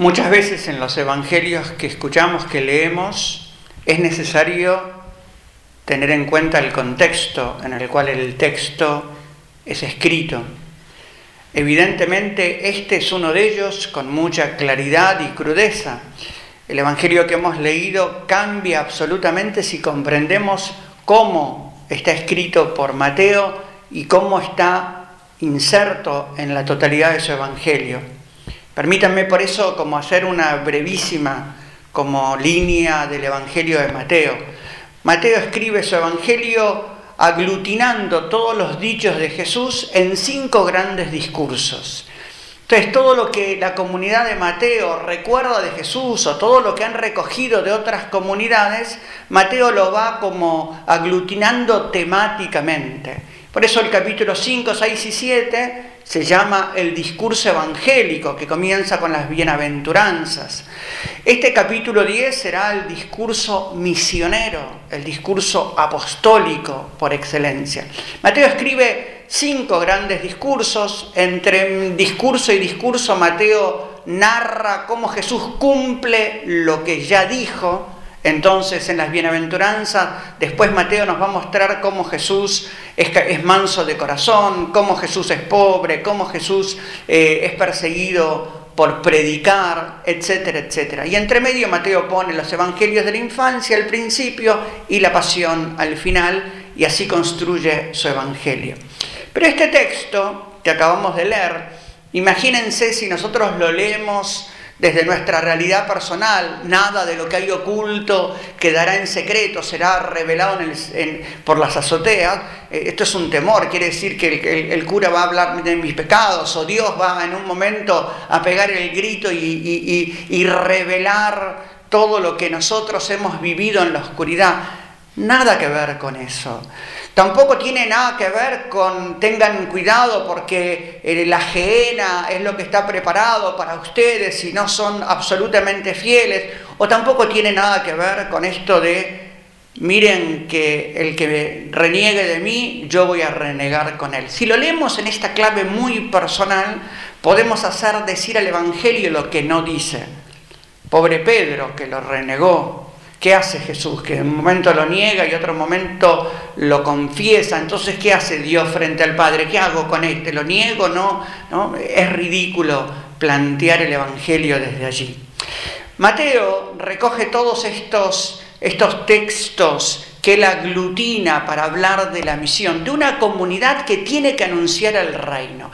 Muchas veces en los evangelios que escuchamos, que leemos, es necesario tener en cuenta el contexto en el cual el texto es escrito. Evidentemente este es uno de ellos con mucha claridad y crudeza. El evangelio que hemos leído cambia absolutamente si comprendemos cómo está escrito por Mateo y cómo está inserto en la totalidad de su evangelio. Permítanme por eso como hacer una brevísima como línea del Evangelio de Mateo. Mateo escribe su Evangelio aglutinando todos los dichos de Jesús en cinco grandes discursos. Entonces, todo lo que la comunidad de Mateo recuerda de Jesús o todo lo que han recogido de otras comunidades, Mateo lo va como aglutinando temáticamente. Por eso el capítulo 5, 6 y 7 se llama el discurso evangélico, que comienza con las bienaventuranzas. Este capítulo 10 será el discurso misionero, el discurso apostólico por excelencia. Mateo escribe cinco grandes discursos, entre discurso y discurso Mateo narra cómo Jesús cumple lo que ya dijo, entonces, en las bienaventuranzas, después Mateo nos va a mostrar cómo Jesús es, manso de corazón, cómo Jesús es pobre, cómo Jesús eh, es perseguido por predicar, etcétera, etcétera. Y entre medio Mateo pone los evangelios de la infancia al principio y la pasión al final, y así construye su evangelio. Pero este texto que acabamos de leer, imagínense si nosotros lo leemos desde nuestra realidad personal, nada de lo que hay oculto quedará en secreto, será revelado por las azoteas. Eh, esto es un temor, quiere decir que el, cura va a hablar de mis pecados o Dios va en un momento a pegar el grito y revelar todo lo que nosotros hemos vivido en la oscuridad. Nada que ver con eso. Tampoco tiene nada que ver con tengan cuidado porque eh, la gehenna es lo que está preparado para ustedes si no son absolutamente fieles. O tampoco tiene nada que ver con esto de miren que el que reniegue de mí, yo voy a renegar con él. Si lo leemos en esta clave muy personal, podemos hacer decir al Evangelio lo que no dice. Pobre Pedro que lo renegó, ¿Qué hace Jesús? Que en un momento lo niega y otro momento lo confiesa. Entonces, ¿qué hace Dios frente al Padre? ¿Qué hago con este? ¿Lo niego? No, no. Es ridículo plantear el Evangelio desde allí. Mateo recoge todos estos, estos textos que él aglutina para hablar de la misión, de una comunidad que tiene que anunciar el reino.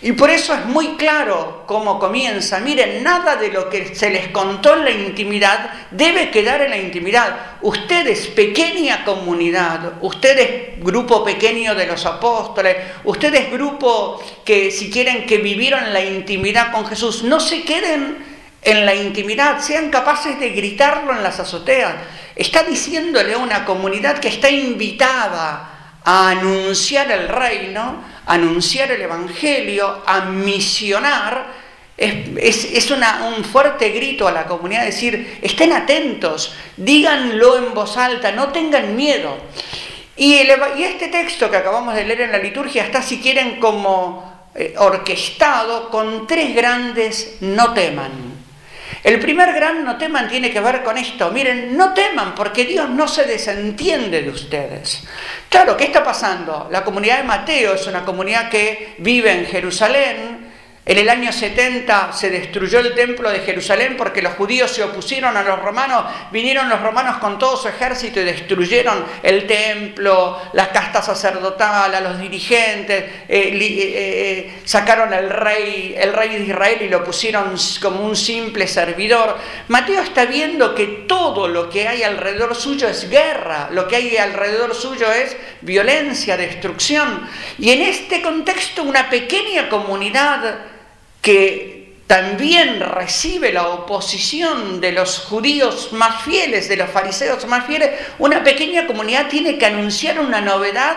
Y por eso es muy claro cómo comienza. Miren, nada de lo que se les contó en la intimidad debe quedar en la intimidad. Ustedes, pequeña comunidad, ustedes, grupo pequeño de los apóstoles, ustedes, grupo que si quieren que vivieron la intimidad con Jesús, no se queden en la intimidad, sean capaces de gritarlo en las azoteas Está diciéndole a una comunidad que está invitada a anunciar el reino, a anunciar el Evangelio, a misionar. Es, un fuerte grito a la comunidad, decir, estén atentos, díganlo en voz alta, no tengan miedo. Y, este texto que acabamos de leer en la liturgia está, si quieren, como eh, orquestado con tres grandes no teman. El primer gran no teman tiene que ver con esto. Miren, no teman porque Dios no se desentiende de ustedes. Claro, ¿qué está pasando? La comunidad de Mateo es una comunidad que vive en Jerusalén, en el año 70 se destruyó el templo de Jerusalén porque los judíos se opusieron a los romanos, vinieron los romanos con todo su ejército y destruyeron el templo, las castas sacerdotales, a los dirigentes, eh, eh, eh, sacaron al rey, el rey de Israel y lo pusieron como un simple servidor. Mateo está viendo que todo lo que hay alrededor suyo es guerra, lo que hay alrededor suyo es violencia, destrucción. Y en este contexto una pequeña comunidad que también recibe la oposición de los judíos más fieles, de los fariseos más fieles, una pequeña comunidad tiene que anunciar una novedad,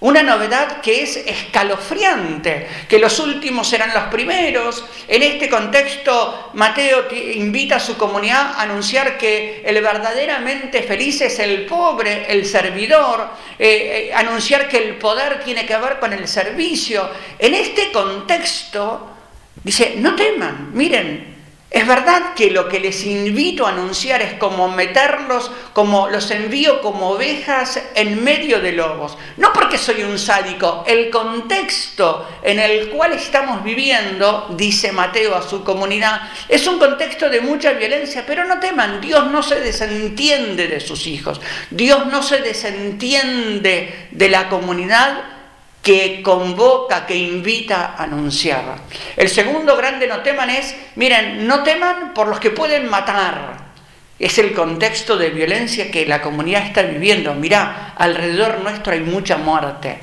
una novedad que es escalofriante, que los últimos serán los primeros. En este contexto, Mateo invita a su comunidad a anunciar que el verdaderamente feliz es el pobre, el servidor, eh, eh, anunciar que el poder tiene que ver con el servicio. En este contexto, Dice, no teman, miren, Es verdad que lo que les invito a anunciar es como meterlos, como los envío como ovejas en medio de lobos. No porque soy un sádico, el contexto en el cual estamos viviendo, dice Mateo a su comunidad, es un contexto de mucha violencia, pero no teman, Dios no se desentiende de sus hijos, Dios no se desentiende de la comunidad que convoca, que invita a anunciar. El segundo grande no teman es, miren, no teman por los que pueden matar. Es el contexto de violencia que la comunidad está viviendo. Mirá, alrededor nuestro hay mucha muerte.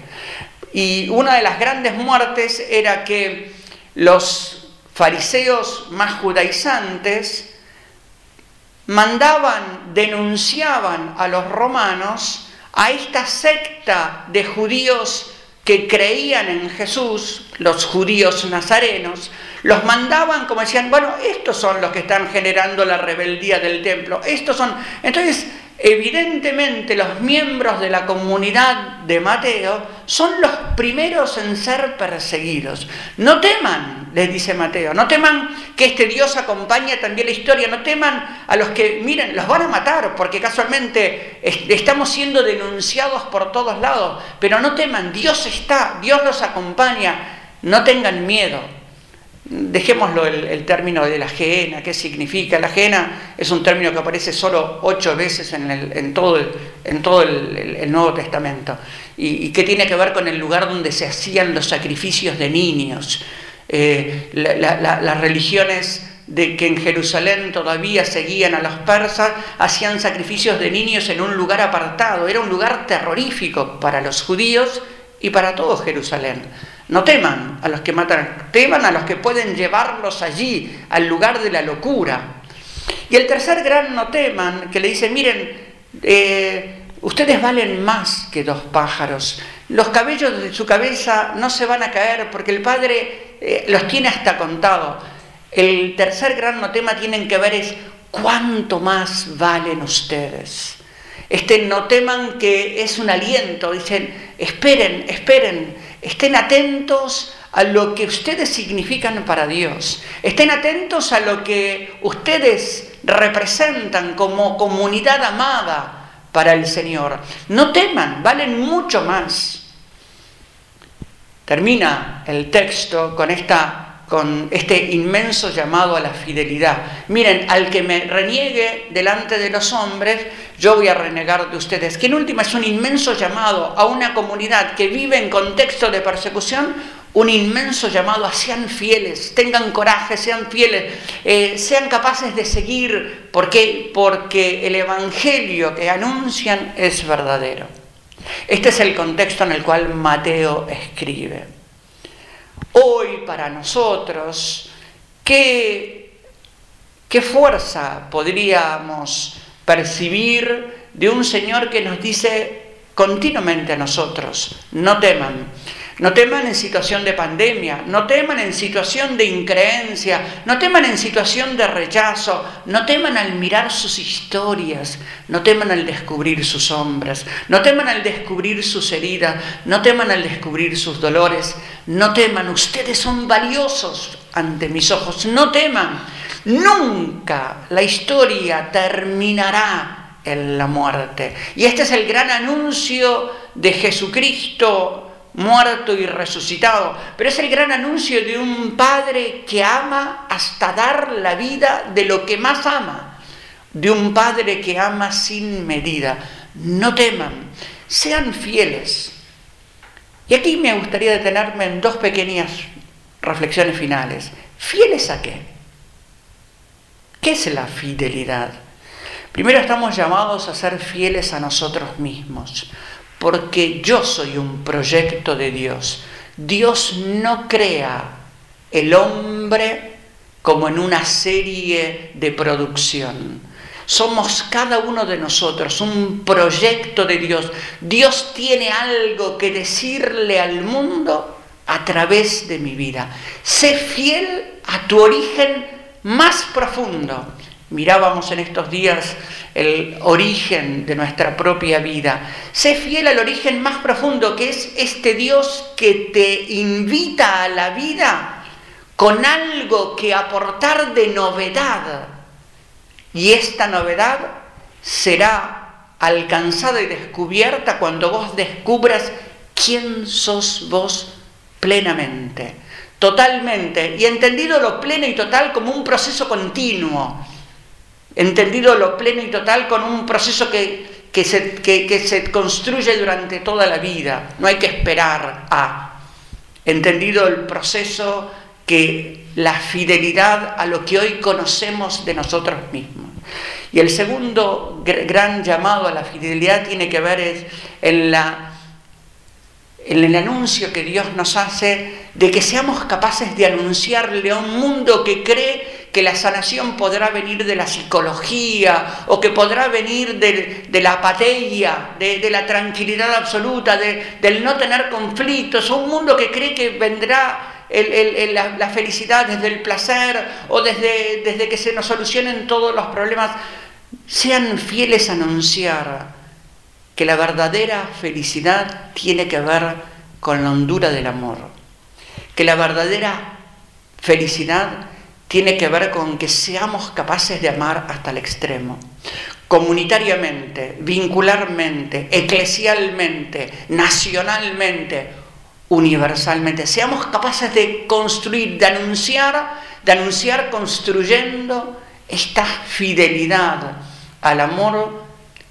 Y una de las grandes muertes era que los fariseos más judaizantes mandaban, denunciaban a los romanos a esta secta de judíos que creían en Jesús, los judíos nazarenos, los mandaban como decían, bueno, estos son los que están generando la rebeldía del templo, estos son... Entonces, evidentemente los miembros de la comunidad de Mateo son los primeros en ser perseguidos. No teman, les dice Mateo, no teman que este Dios acompañe también la historia, no teman a los que, miren, los van a matar porque casualmente estamos siendo denunciados por todos lados, pero no teman, Dios está, Dios los acompaña, no tengan miedo. Dejémoslo el, término de la geena, ¿qué significa? La geena es un término que aparece solo ocho veces en, todo, el, Nuevo Testamento y, que tiene que ver con el lugar donde se hacían los sacrificios de niños. Eh, las religiones de que en Jerusalén todavía seguían a los persas, hacían sacrificios de niños en un lugar apartado. Era un lugar terrorífico para los judíos y para todo Jerusalén. No teman a los que matan, teman a los que pueden llevarlos allí, al lugar de la locura. Y el tercer gran no teman, que le dice, miren, eh, ustedes valen más que dos pájaros. Los cabellos de su cabeza no se van a caer porque el Padre eh, los tiene hasta contado. El tercer gran no tema tienen que ver es cuánto más valen ustedes. Este no teman que es un aliento, dicen, esperen, esperen, estén atentos a lo que ustedes significan para Dios, estén atentos a lo que ustedes representan como comunidad amada para el Señor. No teman, valen mucho más. Termina el texto con esta con este inmenso llamado a la fidelidad. Miren, al que me reniegue delante de los hombres, yo voy a renegar de ustedes. Que en última es un inmenso llamado a una comunidad que vive en contexto de persecución, un inmenso llamado a sean fieles, tengan coraje, sean fieles, eh, sean capaces de seguir, porque porque el evangelio que anuncian es verdadero. Este es el contexto en el cual Mateo escribe hoy para nosotros, ¿qué, qué fuerza podríamos percibir de un Señor que nos dice continuamente a nosotros, no teman, no teman en situación de pandemia, no teman en situación de increencia, no teman en situación de rechazo, no teman al mirar sus historias, no teman al descubrir sus sombras, no teman al descubrir sus heridas, no teman al descubrir sus dolores, no teman, ustedes son valiosos ante mis ojos, no teman, nunca la historia terminará en la muerte. Y este es el gran anuncio de Jesucristo muerto y resucitado, pero es el gran anuncio de un Padre que ama hasta dar la vida de lo que más ama, de un Padre que ama sin medida. No teman, sean fieles. Y aquí me gustaría detenerme en dos pequeñas reflexiones finales. ¿Fieles a qué? ¿Qué es la fidelidad? Primero estamos llamados a ser fieles a nosotros mismos porque yo soy un proyecto de Dios. Dios no crea el hombre como en una serie de producción. Somos cada uno de nosotros un proyecto de Dios. Dios tiene algo que decirle al mundo a través de mi vida. Sé fiel a tu origen más profundo. Mirábamos en estos días el origen de nuestra propia vida. Sé fiel al origen más profundo, que es este Dios que te invita a la vida con algo que aportar de novedad. Y esta novedad será alcanzada y descubierta cuando vos descubras quién sos vos plenamente, totalmente, y entendido lo pleno y total como un proceso continuo, entendido lo pleno y total como un proceso que, que, se, que se construye durante toda la vida, no hay que esperar a, entendido el proceso que la fidelidad a lo que hoy conocemos de nosotros mismos. Y el segundo gran llamado a la fidelidad tiene que ver en, la, en el anuncio que Dios nos hace de que seamos capaces de anunciarle a un mundo que cree que la sanación podrá venir de la psicología o que podrá venir de, la apatía, de, la tranquilidad absoluta, del no tener conflictos, un mundo que cree que vendrá la, felicidad desde el placer o desde, desde que se nos solucionen todos los problemas, sean fieles a anunciar que la verdadera felicidad tiene que ver con la hondura del amor, que la verdadera felicidad tiene que ver con que seamos capaces de amar hasta el extremo, comunitariamente, vincularmente, eclesialmente, nacionalmente, universalmente. Seamos capaces de construir, de anunciar, de anunciar construyendo esta fidelidad al amor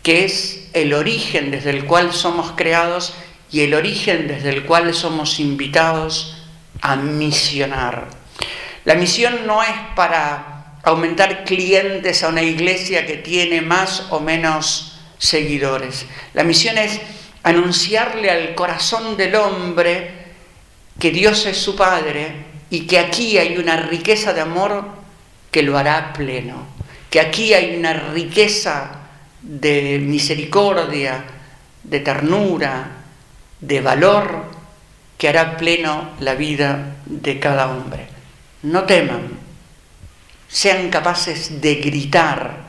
que es el origen desde el cual somos creados y el origen desde el cual somos invitados a misionar. La misión no es para aumentar clientes a una iglesia que tiene más o menos seguidores. La misión es anunciarle al corazón del hombre que Dios es su Padre y que aquí hay una riqueza de amor que lo hará pleno, que aquí hay una riqueza de misericordia, de ternura, de valor que hará pleno la vida de cada hombre. No teman, sean capaces de gritar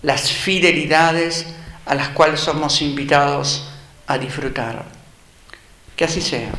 las fidelidades a las cuales somos invitados a disfrutar. Que así sea.